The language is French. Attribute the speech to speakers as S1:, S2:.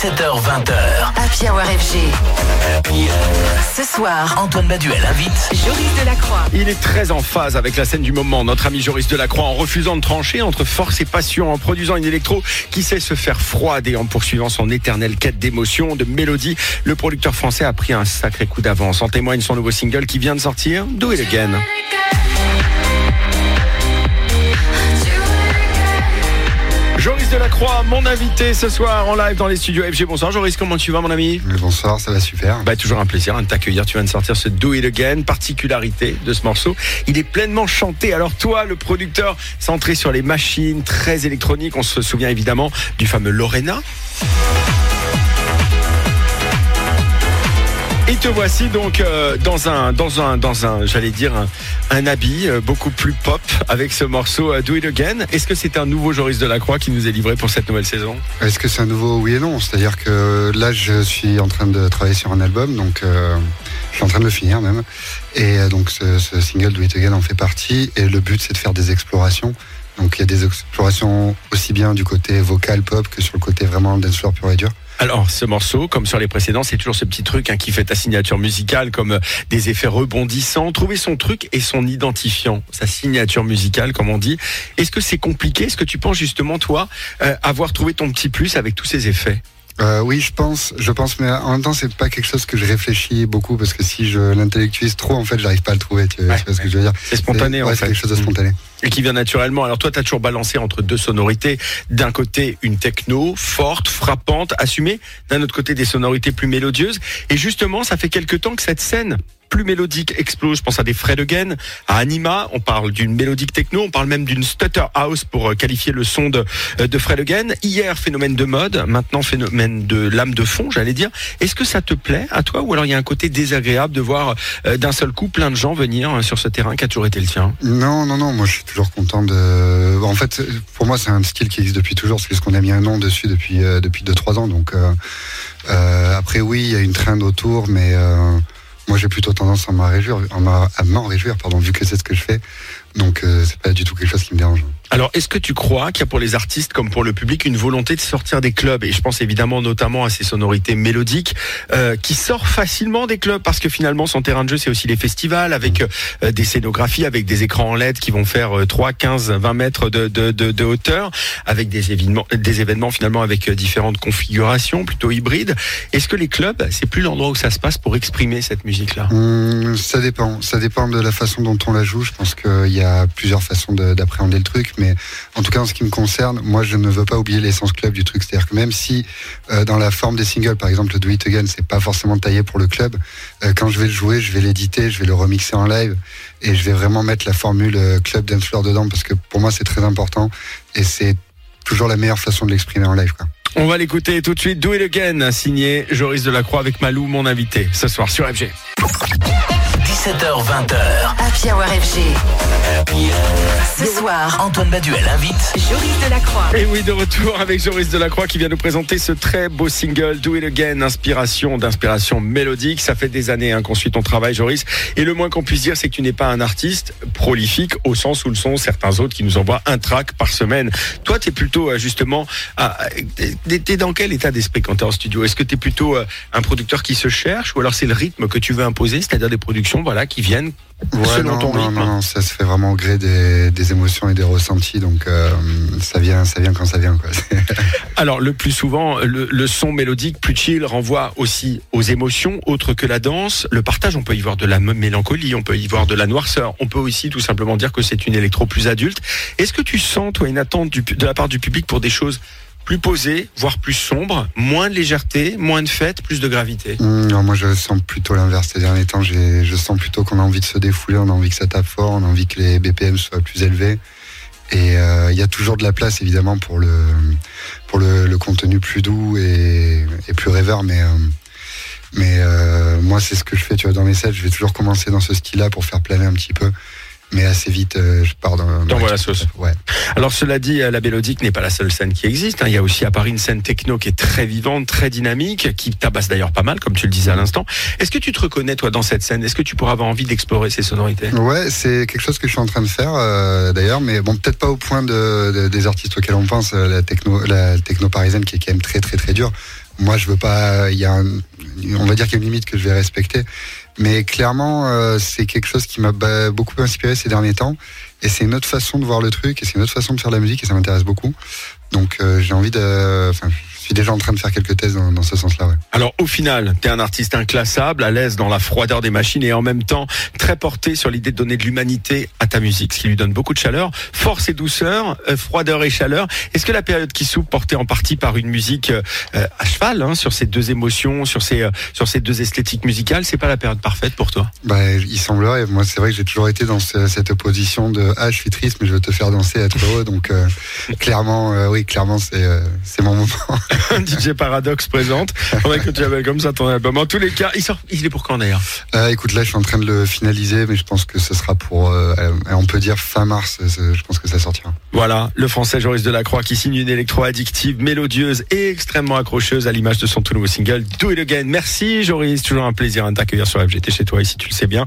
S1: 17h20h.
S2: Happy Hour FG. Ce soir,
S1: Antoine Baduel invite
S2: Joris Delacroix.
S3: Il est très en phase avec la scène du moment, notre ami Joris Delacroix, en refusant de trancher entre force et passion, en produisant une électro qui sait se faire froide et en poursuivant son éternelle quête d'émotion, de mélodie. Le producteur français a pris un sacré coup d'avance. En témoigne son nouveau single qui vient de sortir, Do It Again. Joris Delacroix, mon invité ce soir en live dans les studios FG. Bonsoir Joris, comment tu vas mon ami
S4: Bonsoir, ça va super.
S3: bah, toujours un plaisir hein, de t'accueillir. Tu viens de sortir ce Do It Again. Particularité de ce morceau, il est pleinement chanté. Alors toi, le producteur, centré sur les machines, très électronique. On se souvient évidemment du fameux Lorena. Et te voici donc euh, dans un, dans un, dans un, j'allais dire un, habit euh, beaucoup plus pop avec ce morceau euh, Do It Again. Est-ce que c'est un nouveau Joris Delacroix qui nous est livré pour cette nouvelle saison?
S4: Est-ce que c'est un nouveau oui et non? C'est-à-dire que là, je suis en train de travailler sur un album, donc je suis en train de le finir même. Et donc ce, single Do It Again en fait partie. Et le but, c'est de faire des explorations. Donc il y a des explorations aussi bien du côté vocal pop que sur le côté vraiment dance floor pur et dur.
S3: Alors, ce morceau, comme sur les précédents, c'est toujours ce petit truc hein, qui fait ta signature musicale, comme euh, des effets rebondissants. Trouver son truc et son identifiant, sa signature musicale, comme on dit. Est-ce que c'est compliqué? Est-ce que tu penses justement, toi, euh, avoir trouvé ton petit plus avec tous ces effets?
S4: Euh, oui, je pense, je pense, mais en même temps, c'est pas quelque chose que je réfléchis beaucoup parce que si je l'intellectualise trop, en fait, j'arrive pas à le trouver. Tu,
S3: Ouais,
S4: tu vois ce que je veux dire
S3: C'est spontané, en
S4: ouais,
S3: fait.
S4: c'est quelque chose de spontané.
S3: et qui vient naturellement. Alors toi, tu as toujours balancé entre deux sonorités. D'un côté, une techno forte, frappante, assumée. D'un autre côté, des sonorités plus mélodieuses. Et justement, ça fait quelque temps que cette scène plus mélodique explose. Je pense à des Fred Again, à Anima. On parle d'une mélodique techno. On parle même d'une stutter house pour euh, qualifier le son de, euh, de Fred. Hier, phénomène de mode. Maintenant, phénomène de lame de fond, j'allais dire. Est-ce que ça te plaît à toi ou alors il y a un côté désagréable de voir euh, d'un seul coup plein de gens venir sur ce terrain qui a toujours été le tien?
S4: Non, non, non, moi je suis toujours content de. En fait, pour moi, c'est un style qui existe depuis toujours, c'est juste qu'on a mis un nom dessus depuis depuis deux trois ans. Donc après, oui, il y a une trend autour, mais moi j'ai plutôt tendance à m'en réjouir, à m'en- réjouir, pardon, vu que c'est ce que je fais. Donc euh, c'est pas du tout quelque chose qui me dérange.
S3: Alors, est-ce que tu crois qu'il y a pour les artistes comme pour le public une volonté de sortir des clubs? Et je pense évidemment notamment à ces sonorités mélodiques euh, qui sortent facilement des clubs parce que finalement son terrain de jeu c'est aussi les festivals avec euh, des scénographies, avec des écrans en LED qui vont faire euh, 3, 15, 20 mètres de, de, de, de hauteur, avec des événements, des événements finalement avec différentes configurations plutôt hybrides. Est-ce que les clubs c'est plus l'endroit où ça se passe pour exprimer cette musique-là?
S4: Hum, ça dépend, ça dépend de la façon dont on la joue. Je pense qu'il y a plusieurs façons de- d'appréhender le truc, mais en tout cas en ce qui me concerne, moi je ne veux pas oublier l'essence club du truc. C'est-à-dire que même si euh, dans la forme des singles, par exemple le Do It Again, c'est pas forcément taillé pour le club, euh, quand je vais le jouer, je vais l'éditer, je vais le remixer en live et je vais vraiment mettre la formule euh, club dance floor dedans parce que pour moi c'est très important et c'est toujours la meilleure façon de l'exprimer en live.
S3: On va l'écouter tout de suite. Do It Again, signé Joris Delacroix avec Malou, mon invité, ce soir sur FG.
S1: 17h20h.
S2: Happy Hour FG. Ce soir,
S1: Antoine Baduel invite
S2: Joris Delacroix.
S3: Et oui, de retour avec Joris Delacroix qui vient nous présenter ce très beau single Do It Again, inspiration d'inspiration mélodique. Ça fait des années hein, qu'on suit ton travail, Joris. Et le moins qu'on puisse dire, c'est que tu n'es pas un artiste prolifique au sens où le sont certains autres qui nous envoient un track par semaine. Toi, tu es plutôt euh, justement, ah, t'es t'es dans quel état d'esprit quand tu es en studio? Est-ce que tu es plutôt euh, un producteur qui se cherche ou alors c'est le rythme que tu veux imposer, c'est-à-dire des productions voilà, qui viennent selon
S4: non,
S3: ton
S4: non,
S3: rythme
S4: non, ça se fait vraiment au gré des, des émotions et des ressentis, donc euh, ça vient, ça vient quand ça vient. Quoi.
S3: Alors, le plus souvent, le, le son mélodique plus chill renvoie aussi aux émotions, autres que la danse. Le partage, on peut y voir de la mélancolie, on peut y voir de la noirceur. On peut aussi tout simplement dire que c'est une électro plus adulte. Est-ce que tu sens, toi, une attente du de la part du public pour des choses plus posées, voire plus sombres, moins de légèreté, moins de fête, plus de gravité
S4: Hum, non, moi je sens plutôt l'inverse ces derniers temps. Je sens plutôt qu'on a envie de se défouler, on a envie que ça tape fort, on a envie que les BPM soient plus élevés. Et euh, il y a toujours de la place évidemment pour le, contenu plus doux et, plus rêveur, mais, euh, euh, moi c'est ce que je fais dans mes sets. Je vais toujours commencer dans ce style-là pour faire planer un petit peu. Mais assez vite, euh, je pars dans,
S3: T'envoies la sauce.
S4: Ouais.
S3: Alors cela dit, la Bélodique n'est pas la seule scène qui existe. hein. Il y a aussi à Paris une scène techno qui est très vivante, très dynamique, qui tabasse d'ailleurs pas mal, comme tu le disais à l'instant. Est-ce que tu te reconnais toi dans cette scène? Est-ce que tu pourrais avoir envie d'explorer ces sonorités?
S4: Ouais, c'est quelque chose que je suis en train de faire euh, d'ailleurs, mais bon, peut-être pas au point de, de- des artistes auxquels on pense, euh, la techno, la techno parisienne qui est quand même très très très dure. Moi, je veux pas. Il y a, un- on va dire qu'il y a une limite que je vais respecter, mais clairement, euh, c'est quelque chose qui m'a beaucoup inspiré ces derniers temps, et c'est une autre façon de voir le truc, et c'est une autre façon de faire de la musique, et ça m'intéresse beaucoup. Donc, euh, j'ai envie de. Suis déjà en train de faire quelques thèses dans, dans ce sens-là. Ouais.
S3: Alors au final, tu es un artiste inclassable, à l'aise dans la froideur des machines et en même temps très porté sur l'idée de donner de l'humanité à ta musique, ce qui lui donne beaucoup de chaleur, force et douceur, euh, froideur et chaleur. Est-ce que la période qui s'ouvre, portée en partie par une musique euh, euh, à cheval hein, sur ces deux émotions, sur ces euh, sur ces deux esthétiques musicales, c'est pas la période parfaite pour toi?
S4: Bah, il semblerait. Moi, c'est vrai que j'ai toujours été dans ce- cette opposition de ah, je suis triste, mais je veux te faire danser, être heureux. Donc, clairement, oui, clairement, c'est c'est mon moment.
S3: DJ Paradox présente. Faudrait que tu appelles comme ça ton album. En tous les cas, il sort. Il est pour quand d'ailleurs
S4: Euh, écoute, là, je suis en train de le finaliser, mais je pense que ce sera pour, euh, on peut dire fin mars. euh, Je pense que ça sortira.
S3: Voilà, le français Joris Delacroix qui signe une électro addictive, mélodieuse et extrêmement accrocheuse à l'image de son tout nouveau single Do It Again. Merci Joris, toujours un plaisir de t'accueillir sur FGT chez toi ici, tu le sais bien.